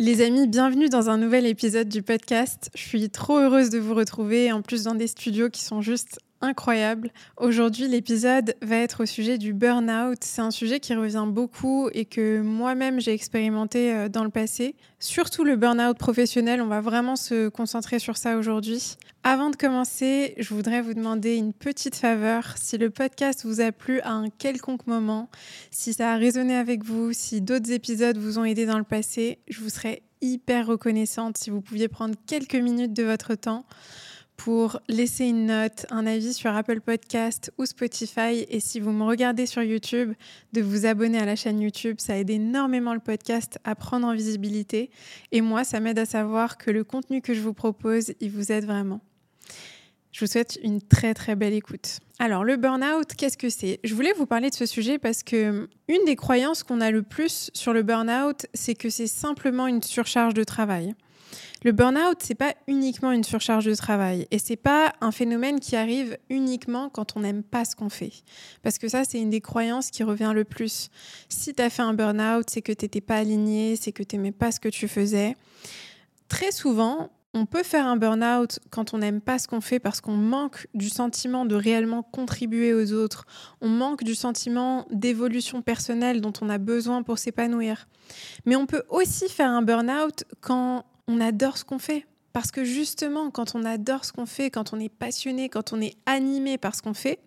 Les amis, bienvenue dans un nouvel épisode du podcast. Je suis trop heureuse de vous retrouver, en plus dans des studios qui sont juste incroyables. Aujourd'hui, l'épisode va être au sujet du burn-out. C'est un sujet qui revient beaucoup et que moi-même j'ai expérimenté euh, dans le passé. Surtout le burn-out professionnel, on va vraiment se concentrer sur ça aujourd'hui. Avant de commencer, je voudrais vous demander une petite faveur. Si le podcast vous a plu à un quelconque moment, si ça a résonné avec vous, si d'autres épisodes vous ont aidé dans le passé, je vous serais hyper reconnaissante si vous pouviez prendre quelques minutes de votre temps pour laisser une note, un avis sur Apple Podcast ou Spotify. Et si vous me regardez sur YouTube, de vous abonner à la chaîne YouTube. Ça aide énormément le podcast à prendre en visibilité. Et moi, ça m'aide à savoir que le contenu que je vous propose, il vous aide vraiment. Je vous souhaite une très très belle écoute. Alors le burn-out, qu'est-ce que c'est? Je voulais vous parler de ce sujet parce que une des croyances qu'on a le plus sur le burn-out, c'est que c'est simplement une surcharge de travail. Le burn-out, c'est pas uniquement une surcharge de travail et c'est pas un phénomène qui arrive uniquement quand on n'aime pas ce qu'on fait. Parce que ça, c'est une des croyances qui revient le plus. Si tu as fait un burn-out, c'est que tu n'étais pas aligné, c'est que tu n'aimais pas ce que tu faisais. Très souvent, on peut faire un burn-out quand on n'aime pas ce qu'on fait parce qu'on manque du sentiment de réellement contribuer aux autres. On manque du sentiment d'évolution personnelle dont on a besoin pour s'épanouir. Mais on peut aussi faire un burn-out quand on adore ce qu'on fait. Parce que justement, quand on adore ce qu'on fait, quand on est passionné, quand on est animé par ce qu'on fait,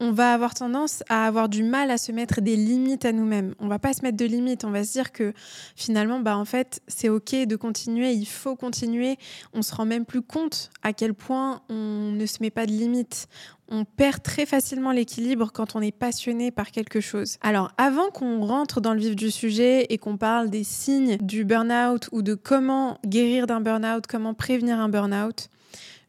on va avoir tendance à avoir du mal à se mettre des limites à nous-mêmes. On va pas se mettre de limites, on va se dire que finalement, bah en fait, c'est ok de continuer, il faut continuer. On se rend même plus compte à quel point on ne se met pas de limites. On perd très facilement l'équilibre quand on est passionné par quelque chose. Alors, avant qu'on rentre dans le vif du sujet et qu'on parle des signes du burn-out ou de comment guérir d'un burn-out, comment prévenir un burn-out,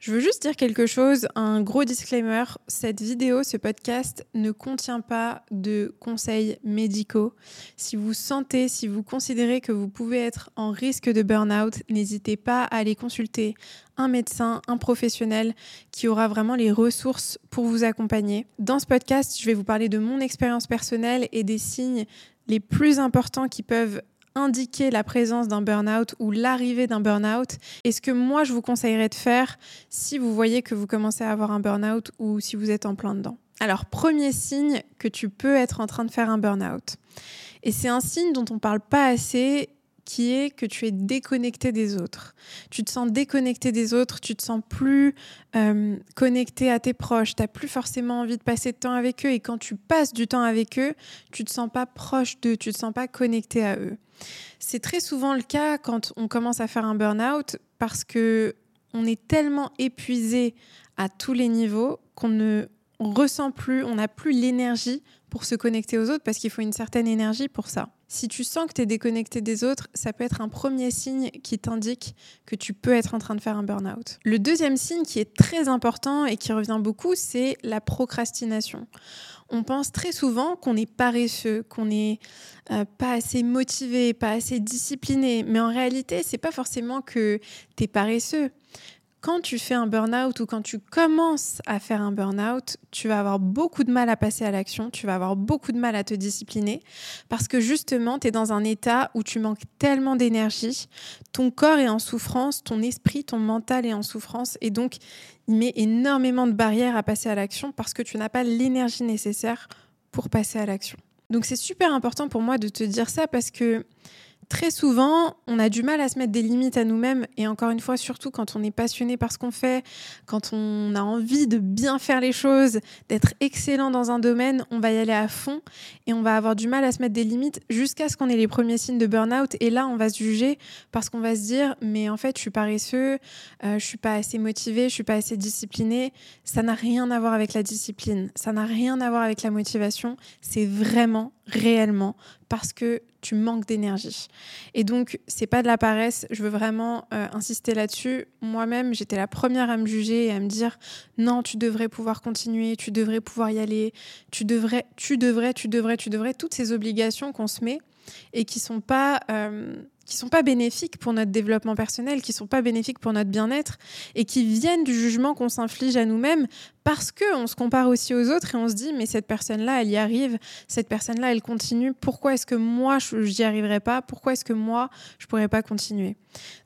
je veux juste dire quelque chose, un gros disclaimer. Cette vidéo, ce podcast ne contient pas de conseils médicaux. Si vous sentez, si vous considérez que vous pouvez être en risque de burn-out, n'hésitez pas à aller consulter un médecin, un professionnel qui aura vraiment les ressources pour vous accompagner. Dans ce podcast, je vais vous parler de mon expérience personnelle et des signes les plus importants qui peuvent indiquer la présence d'un burn-out ou l'arrivée d'un burn-out et ce que moi je vous conseillerais de faire si vous voyez que vous commencez à avoir un burn-out ou si vous êtes en plein dedans. Alors, premier signe que tu peux être en train de faire un burn-out. Et c'est un signe dont on parle pas assez qui est que tu es déconnecté des autres. Tu te sens déconnecté des autres, tu te sens plus euh, connecté à tes proches, tu n'as plus forcément envie de passer de temps avec eux et quand tu passes du temps avec eux, tu te sens pas proche d'eux, tu te sens pas connecté à eux. C'est très souvent le cas quand on commence à faire un burn-out parce que on est tellement épuisé à tous les niveaux qu'on ne ressent plus, on n'a plus l'énergie pour se connecter aux autres parce qu'il faut une certaine énergie pour ça. Si tu sens que tu es déconnecté des autres, ça peut être un premier signe qui t'indique que tu peux être en train de faire un burn-out. Le deuxième signe qui est très important et qui revient beaucoup, c'est la procrastination. On pense très souvent qu'on est paresseux, qu'on n'est euh, pas assez motivé, pas assez discipliné, mais en réalité, c'est pas forcément que tu es paresseux quand tu fais un burn-out ou quand tu commences à faire un burn-out, tu vas avoir beaucoup de mal à passer à l'action, tu vas avoir beaucoup de mal à te discipliner parce que justement, tu es dans un état où tu manques tellement d'énergie, ton corps est en souffrance, ton esprit, ton mental est en souffrance et donc il met énormément de barrières à passer à l'action parce que tu n'as pas l'énergie nécessaire pour passer à l'action. Donc c'est super important pour moi de te dire ça parce que très souvent, on a du mal à se mettre des limites à nous-mêmes. Et encore une fois, surtout quand on est passionné par ce qu'on fait, quand on a envie de bien faire les choses, d'être excellent dans un domaine, on va y aller à fond et on va avoir du mal à se mettre des limites jusqu'à ce qu'on ait les premiers signes de burn-out. Et là, on va se juger parce qu'on va se dire, mais en fait, je suis paresseux, euh, je suis pas assez motivé, je suis pas assez discipliné. Ça n'a rien à voir avec la discipline, ça n'a rien à voir avec la motivation. C'est vraiment réellement parce que tu manques d'énergie. Et donc, c'est pas de la paresse, je veux vraiment euh, insister là-dessus. Moi-même, j'étais la première à me juger et à me dire non, tu devrais pouvoir continuer, tu devrais pouvoir y aller, tu devrais, tu devrais, tu devrais, tu devrais, toutes ces obligations qu'on se met et qui sont pas euh, qui sont pas bénéfiques pour notre développement personnel, qui sont pas bénéfiques pour notre bien-être et qui viennent du jugement qu'on s'inflige à nous-mêmes parce que on se compare aussi aux autres et on se dit mais cette personne-là elle y arrive, cette personne-là elle continue, pourquoi est-ce que moi je n'y arriverai pas, pourquoi est-ce que moi je pourrais pas continuer?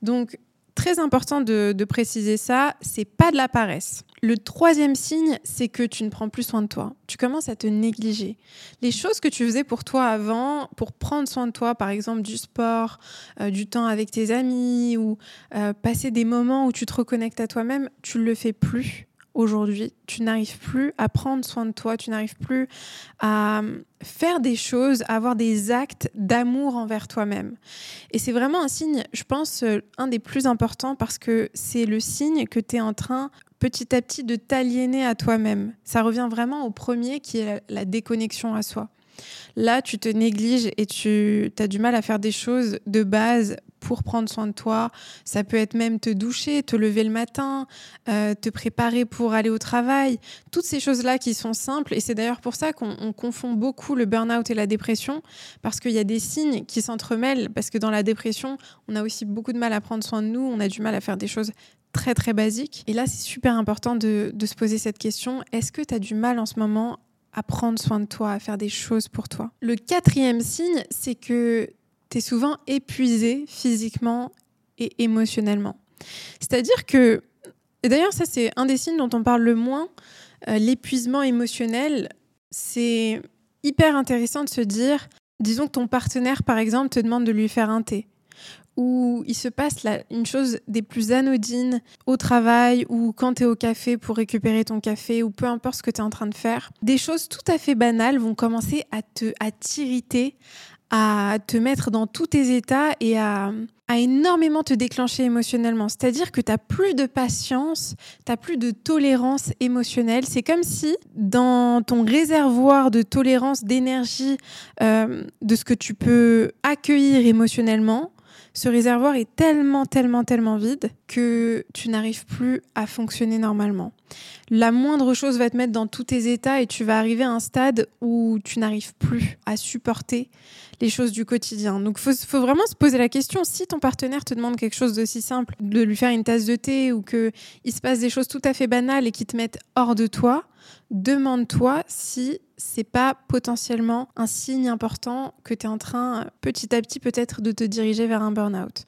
Donc très important de, préciser ça, c'est pas de la paresse. Le troisième signe, c'est que tu ne prends plus soin de toi. Tu commences à te négliger. Les choses que tu faisais pour toi avant, pour prendre soin de toi, par exemple du sport, euh, du temps avec tes amis ou euh, passer des moments où tu te reconnectes à toi-même, tu ne le fais plus aujourd'hui. Tu n'arrives plus à prendre soin de toi, tu n'arrives plus à euh, faire des choses, à avoir des actes d'amour envers toi-même. Et c'est vraiment un signe, je pense, un des plus importants parce que c'est le signe que tu es en train petit à petit de t'aliéner à toi-même. Ça revient vraiment au premier qui est la, déconnexion à soi. Là, tu te négliges et tu as du mal à faire des choses de base pour prendre soin de toi. Ça peut être même te doucher, te lever le matin, euh, te préparer pour aller au travail. Toutes ces choses-là qui sont simples. Et c'est d'ailleurs pour ça qu'on confond beaucoup le burn-out et la dépression, parce qu'il y a des signes qui s'entremêlent. Parce que dans la dépression, on a aussi beaucoup de mal à prendre soin de nous, on a du mal à faire des choses très très basique. Et là, c'est super important de, se poser cette question. Est-ce que tu as du mal en ce moment à prendre soin de toi, à faire des choses pour toi? Le quatrième signe, c'est que tu es souvent épuisé physiquement et émotionnellement. C'est-à-dire que, et d'ailleurs ça c'est un des signes dont on parle le moins, euh, l'épuisement émotionnel, c'est hyper intéressant de se dire, disons que ton partenaire par exemple te demande de lui faire un thé où il se passe une chose des plus anodines au travail ou quand tu es au café pour récupérer ton café ou peu importe ce que tu es en train de faire. Des choses tout à fait banales vont commencer à te à t'irriter, à te mettre dans tous tes états et à, à énormément te déclencher émotionnellement. C'est-à-dire que tu n'as plus de patience, tu n'as plus de tolérance émotionnelle. C'est comme si dans ton réservoir de tolérance, d'énergie, euh, de ce que tu peux accueillir émotionnellement, ce réservoir est tellement, tellement, tellement vide que tu n'arrives plus à fonctionner normalement. La moindre chose va te mettre dans tous tes états et tu vas arriver à un stade où tu n'arrives plus à supporter les choses du quotidien. Donc, il faut, vraiment se poser la question, si ton partenaire te demande quelque chose d'aussi simple, de lui faire une tasse de thé ou qu'il se passe des choses tout à fait banales et qui te mettent hors de toi, demande-toi si c'est pas potentiellement un signe important que tu es en train petit à petit peut-être de te diriger vers un burn-out.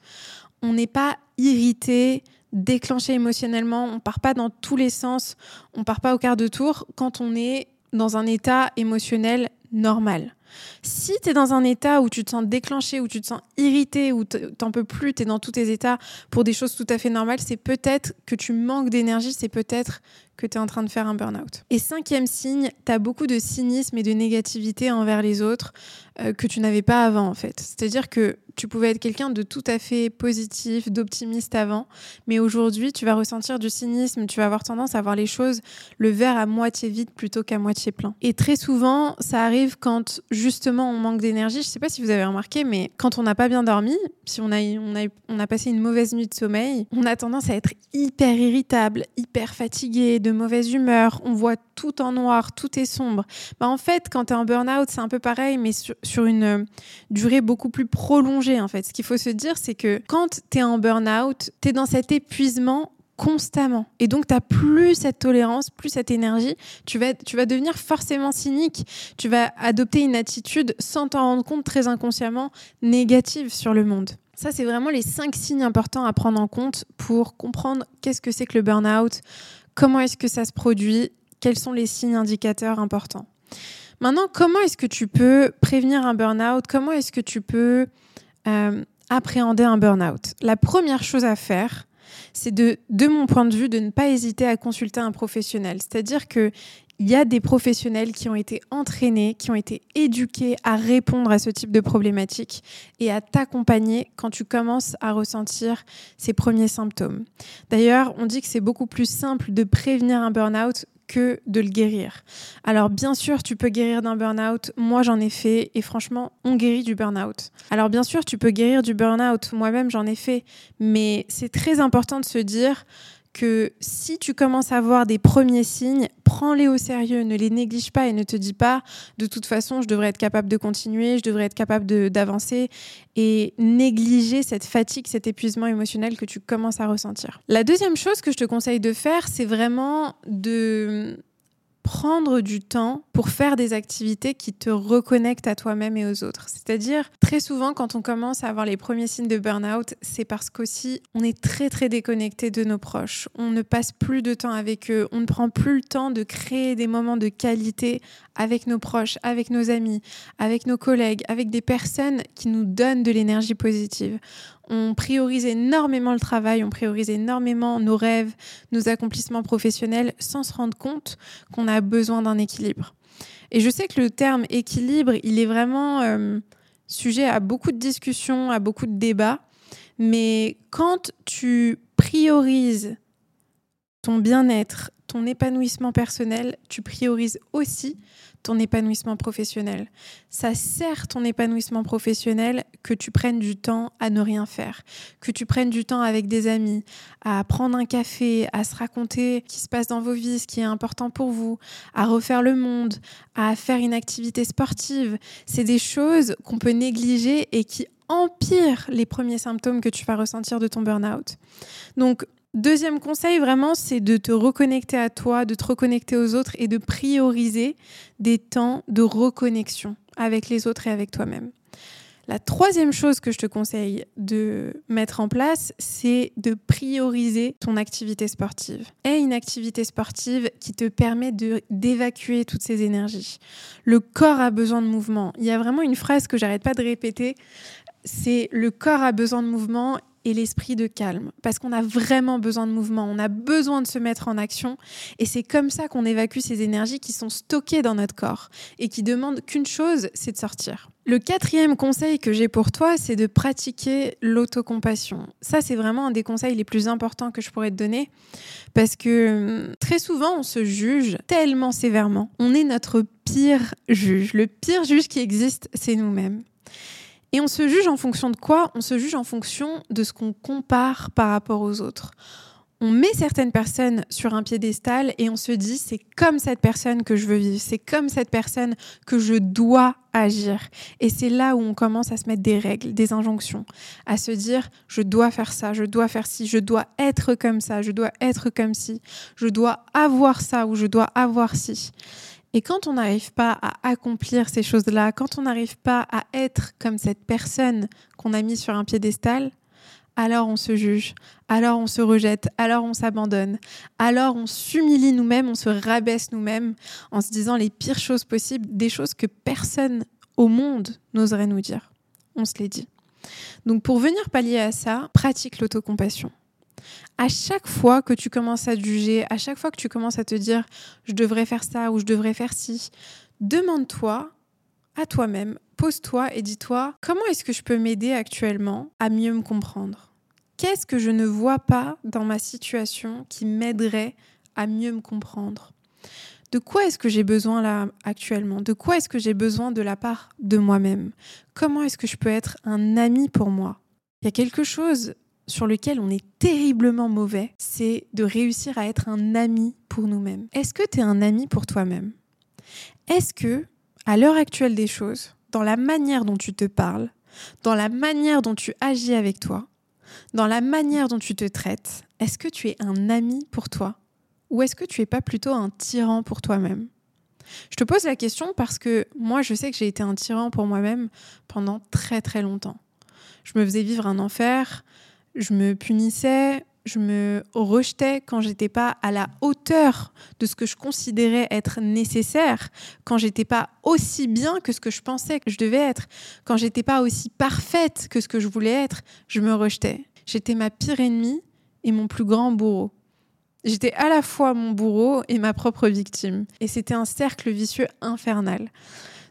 On n'est pas irrité, déclenché émotionnellement, on part pas dans tous les sens, on part pas au quart de tour quand on est dans un état émotionnel normal. Si tu es dans un état où tu te sens déclenché, où tu te sens irrité, où t'en peux plus, tu es dans tous tes états pour des choses tout à fait normales, c'est peut-être que tu manques d'énergie, c'est peut-être que tu es en train de faire un burn-out. Et cinquième signe, tu as beaucoup de cynisme et de négativité envers les autres euh, que tu n'avais pas avant en fait. C'est-à-dire que tu pouvais être quelqu'un de tout à fait positif, d'optimiste avant, mais aujourd'hui, tu vas ressentir du cynisme, tu vas avoir tendance à voir les choses, le verre à moitié vide plutôt qu'à moitié plein. Et très souvent, ça arrive quand justement on manque d'énergie. Je ne sais pas si vous avez remarqué, mais quand on n'a pas bien dormi, si on a, on, a, on a passé une mauvaise nuit de sommeil, on a tendance à être hyper irritable, hyper fatigué, de mauvaise humeur, on voit tout en noir, tout est sombre. Bah, en fait, quand tu es en burn-out, c'est un peu pareil, mais sur, une durée beaucoup plus prolongée en fait. Ce qu'il faut se dire, c'est que quand tu es en burn-out, tu es dans cet épuisement constamment. Et donc, tu n'as plus cette tolérance, plus cette énergie. Tu vas, tu vas devenir forcément cynique. Tu vas adopter une attitude, sans t'en rendre compte, très inconsciemment, négative sur le monde. Ça, c'est vraiment les cinq signes importants à prendre en compte pour comprendre qu'est-ce que c'est que le burn-out, comment est-ce que ça se produit, quels sont les signes indicateurs importants? Maintenant, comment est-ce que tu peux prévenir un burn-out? Comment est-ce que tu peux euh, appréhender un burn-out? La première chose à faire, c'est de, de mon point de vue, de ne pas hésiter à consulter un professionnel. C'est-à-dire que il y a des professionnels qui ont été entraînés, qui ont été éduqués à répondre à ce type de problématiques et à t'accompagner quand tu commences à ressentir ces premiers symptômes. D'ailleurs, on dit que c'est beaucoup plus simple de prévenir un burn-out que de le guérir. Alors bien sûr, tu peux guérir d'un burn-out. Moi, j'en ai fait et franchement, on guérit du burn-out. Alors bien sûr, tu peux guérir du burn-out. Moi-même, j'en ai fait. Mais c'est très important de se dire que si tu commences à voir des premiers signes, prends-les au sérieux, ne les néglige pas et ne te dis pas de toute façon je devrais être capable de continuer, je devrais être capable d'avancer et négliger cette fatigue, cet épuisement émotionnel que tu commences à ressentir. La deuxième chose que je te conseille de faire, c'est vraiment de prendre du temps pour faire des activités qui te reconnectent à toi-même et aux autres. C'est-à-dire, très souvent, quand on commence à avoir les premiers signes de burn-out, c'est parce qu'aussi, on est très, très déconnecté de nos proches. On ne passe plus de temps avec eux. On ne prend plus le temps de créer des moments de qualité avec nos proches, avec nos amis, avec nos collègues, avec des personnes qui nous donnent de l'énergie positive on priorise énormément le travail, on priorise énormément nos rêves, nos accomplissements professionnels sans se rendre compte qu'on a besoin d'un équilibre. Et je sais que le terme équilibre, il est vraiment euh, sujet à beaucoup de discussions, à beaucoup de débats, mais quand tu priorises ton bien-être, ton épanouissement personnel, tu priorises aussi ton épanouissement professionnel. Ça sert ton épanouissement professionnel que tu prennes du temps à ne rien faire, que tu prennes du temps avec des amis, à prendre un café, à se raconter ce qui se passe dans vos vies, ce qui est important pour vous, à refaire le monde, à faire une activité sportive. C'est des choses qu'on peut négliger et qui empirent les premiers symptômes que tu vas ressentir de ton burn-out. Donc, Deuxième conseil, vraiment, c'est de te reconnecter à toi, de te reconnecter aux autres et de prioriser des temps de reconnexion avec les autres et avec toi-même. La troisième chose que je te conseille de mettre en place, c'est de prioriser ton activité sportive. Et une activité sportive qui te permet d'évacuer toutes ces énergies. Le corps a besoin de mouvement. Il y a vraiment une phrase que j'arrête pas de répéter, c'est le corps a besoin de mouvement et l'esprit de calme. Parce qu'on a vraiment besoin de mouvement, on a besoin de se mettre en action. Et c'est comme ça qu'on évacue ces énergies qui sont stockées dans notre corps et qui demandent qu'une chose, c'est de sortir. Le quatrième conseil que j'ai pour toi, c'est de pratiquer l'autocompassion. Ça, c'est vraiment un des conseils les plus importants que je pourrais te donner parce que hum, très souvent, on se juge tellement sévèrement. On est notre pire juge. Le pire juge qui existe, c'est nous-mêmes. Et on se juge en fonction de quoi On se juge en fonction de ce qu'on compare par rapport aux autres. On met certaines personnes sur un piédestal et on se dit c'est comme cette personne que je veux vivre, c'est comme cette personne que je dois agir. Et c'est là où on commence à se mettre des règles, des injonctions, à se dire je dois faire ça, je dois faire ci, je dois être comme ça, je dois être comme ci, je dois avoir ça ou je dois avoir ci. Et quand on n'arrive pas à accomplir ces choses-là, quand on n'arrive pas à être comme cette personne qu'on a mis sur un piédestal, alors on se juge, alors on se rejette, alors on s'abandonne, alors on s'humilie nous-mêmes, on se rabaisse nous-mêmes en se disant les pires choses possibles, des choses que personne au monde n'oserait nous dire. On se les dit. Donc pour venir pallier à ça, pratique l'autocompassion à chaque fois que tu commences à te juger, à chaque fois que tu commences à te dire je devrais faire ça ou je devrais faire ci, demande-toi à toi-même, pose-toi et dis-toi comment est-ce que je peux m'aider actuellement à mieux me comprendre? Qu'est-ce que je ne vois pas dans ma situation qui m'aiderait à mieux me comprendre? De quoi est-ce que j'ai besoin là actuellement? De quoi est-ce que j'ai besoin de la part de moi-même? Comment est-ce que je peux être un ami pour moi? Il y a quelque chose sur lequel on est terriblement mauvais, c'est de réussir à être un ami pour nous-mêmes. Est-ce que tu es un ami pour toi-même? Est-ce que, à l'heure actuelle des choses, dans la manière dont tu te parles, dans la manière dont tu agis avec toi, dans la manière dont tu te traites, est-ce que tu es un ami pour toi? Ou est-ce que tu es pas plutôt un tyran pour toi-même? Je te pose la question parce que moi, je sais que j'ai été un tyran pour moi-même pendant très très longtemps. Je me faisais vivre un enfer, je me punissais, je me rejetais quand j'étais pas à la hauteur de ce que je considérais être nécessaire, quand j'étais pas aussi bien que ce que je pensais que je devais être, quand j'étais pas aussi parfaite que ce que je voulais être, je me rejetais. J'étais ma pire ennemie et mon plus grand bourreau. J'étais à la fois mon bourreau et ma propre victime. Et c'était un cercle vicieux infernal.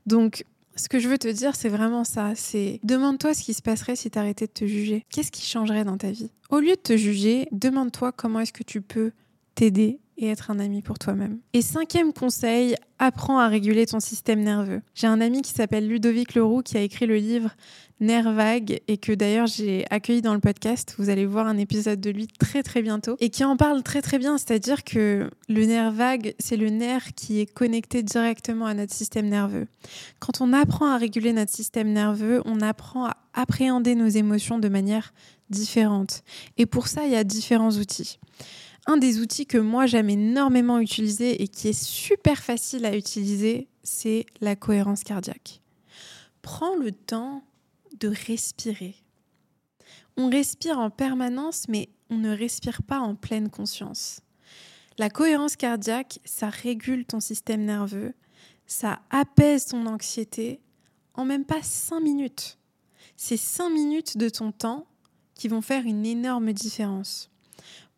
Donc, ce que je veux te dire, c'est vraiment ça. C'est demande-toi ce qui se passerait si tu arrêtais de te juger. Qu'est-ce qui changerait dans ta vie? Au lieu de te juger, demande-toi comment est-ce que tu peux t'aider et être un ami pour toi-même. Et cinquième conseil, apprends à réguler ton système nerveux. J'ai un ami qui s'appelle Ludovic Leroux qui a écrit le livre Nerf vague et que d'ailleurs j'ai accueilli dans le podcast. Vous allez voir un épisode de lui très très bientôt et qui en parle très très bien. C'est-à-dire que le nerf vague, c'est le nerf qui est connecté directement à notre système nerveux. Quand on apprend à réguler notre système nerveux, on apprend à appréhender nos émotions de manière différente. Et pour ça, il y a différents outils. Un des outils que moi j'aime énormément utiliser et qui est super facile à utiliser, c'est la cohérence cardiaque. Prends le temps de respirer. On respire en permanence, mais on ne respire pas en pleine conscience. La cohérence cardiaque, ça régule ton système nerveux, ça apaise ton anxiété en même pas 5 minutes. C'est 5 minutes de ton temps qui vont faire une énorme différence.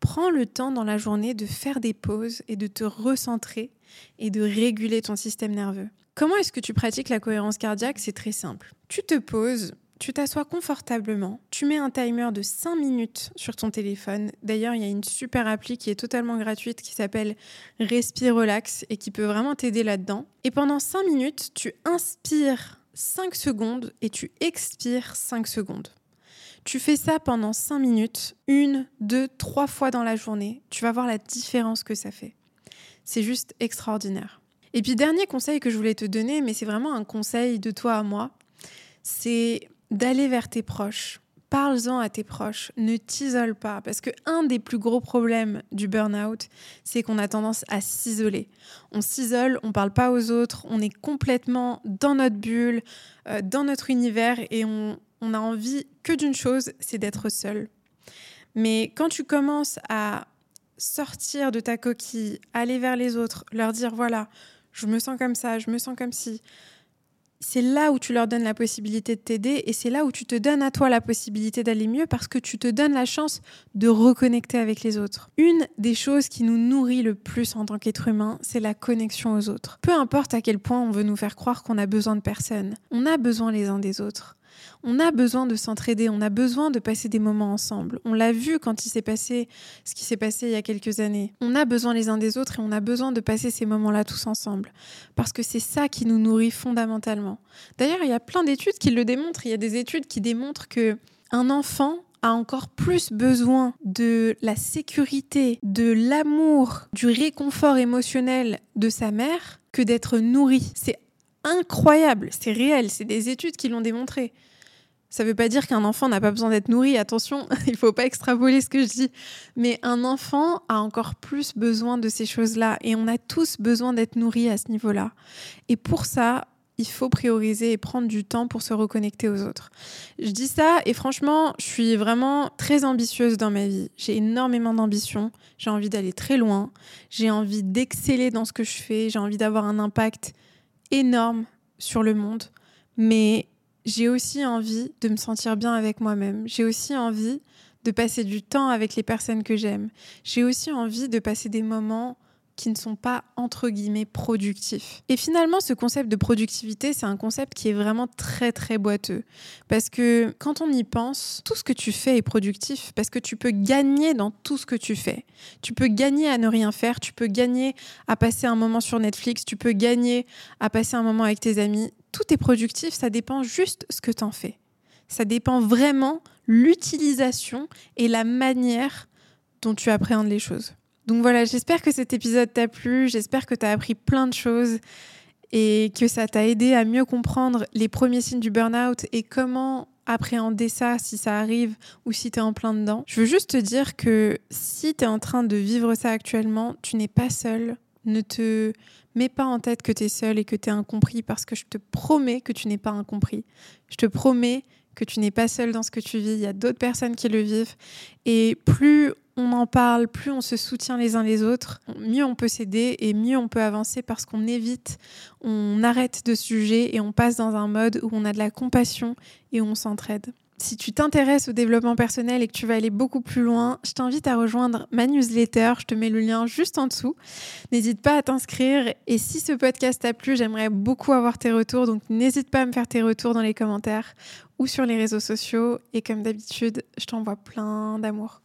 Prends le temps dans la journée de faire des pauses et de te recentrer et de réguler ton système nerveux. Comment est-ce que tu pratiques la cohérence cardiaque? C'est très simple. Tu te poses, tu t'assois confortablement, tu mets un timer de 5 minutes sur ton téléphone. D'ailleurs, il y a une super appli qui est totalement gratuite qui s'appelle Respire Relax et qui peut vraiment t'aider là-dedans. Et pendant 5 minutes, tu inspires 5 secondes et tu expires 5 secondes. Tu fais ça pendant 5 minutes, une, deux, trois fois dans la journée. Tu vas voir la différence que ça fait. C'est juste extraordinaire. Et puis dernier conseil que je voulais te donner, mais c'est vraiment un conseil de toi à moi, c'est d'aller vers tes proches. Parle-en à tes proches, ne t'isole pas, parce que un des plus gros problèmes du burn-out, c'est qu'on a tendance à s'isoler. On s'isole, on parle pas aux autres, on est complètement dans notre bulle, euh, dans notre univers, et on, on a envie que d'une chose, c'est d'être seul. Mais quand tu commences à sortir de ta coquille, aller vers les autres, leur dire voilà, je me sens comme ça, je me sens comme si, c'est là où tu leur donnes la possibilité de t'aider et c'est là où tu te donnes à toi la possibilité d'aller mieux parce que tu te donnes la chance de reconnecter avec les autres. Une des choses qui nous nourrit le plus en tant qu'être humain, c'est la connexion aux autres. Peu importe à quel point on veut nous faire croire qu'on a besoin de personne, on a besoin les uns des autres. On a besoin de s'entraider, on a besoin de passer des moments ensemble. On l'a vu quand il s'est passé ce qui s'est passé il y a quelques années. On a besoin les uns des autres et on a besoin de passer ces moments-là tous ensemble. Parce que c'est ça qui nous nourrit fondamentalement. D'ailleurs, il y a plein d'études qui le démontrent. Il y a des études qui démontrent que un enfant a encore plus besoin de la sécurité, de l'amour, du réconfort émotionnel de sa mère que d'être nourri. C'est incroyable, c'est réel, c'est des études qui l'ont démontré. Ça ne veut pas dire qu'un enfant n'a pas besoin d'être nourri, attention, il ne faut pas extrapoler ce que je dis. Mais un enfant a encore plus besoin de ces choses-là et on a tous besoin d'être nourris à ce niveau-là. Et pour ça, il faut prioriser et prendre du temps pour se reconnecter aux autres. Je dis ça et franchement, je suis vraiment très ambitieuse dans ma vie. J'ai énormément d'ambition, j'ai envie d'aller très loin, j'ai envie d'exceller dans ce que je fais, j'ai envie d'avoir un impact énorme sur le monde, mais j'ai aussi envie de me sentir bien avec moi-même. J'ai aussi envie de passer du temps avec les personnes que j'aime. J'ai aussi envie de passer des moments qui ne sont pas entre guillemets productifs. Et finalement, ce concept de productivité, c'est un concept qui est vraiment très très boiteux. Parce que quand on y pense, tout ce que tu fais est productif parce que tu peux gagner dans tout ce que tu fais. Tu peux gagner à ne rien faire, tu peux gagner à passer un moment sur Netflix, tu peux gagner à passer un moment avec tes amis. Tout est productif, ça dépend juste ce que tu en fais. Ça dépend vraiment l'utilisation et la manière dont tu appréhendes les choses. Donc voilà, j'espère que cet épisode t'a plu, j'espère que tu as appris plein de choses et que ça t'a aidé à mieux comprendre les premiers signes du burn-out et comment appréhender ça si ça arrive ou si tu es en plein dedans. Je veux juste te dire que si tu es en train de vivre ça actuellement, tu n'es pas seul. Ne te mets pas en tête que tu es seul et que tu es incompris parce que je te promets que tu n'es pas incompris. Je te promets que tu n'es pas seul dans ce que tu vis, il y a d'autres personnes qui le vivent. Et plus on en parle, plus on se soutient les uns les autres, mieux on peut s'aider et mieux on peut avancer parce qu'on évite, on arrête de juger et on passe dans un mode où on a de la compassion et où on s'entraide. Si tu t'intéresses au développement personnel et que tu vas aller beaucoup plus loin, je t'invite à rejoindre ma newsletter. Je te mets le lien juste en dessous. N'hésite pas à t'inscrire. Et si ce podcast t'a plu, j'aimerais beaucoup avoir tes retours. Donc n'hésite pas à me faire tes retours dans les commentaires ou sur les réseaux sociaux. Et comme d'habitude, je t'envoie plein d'amour.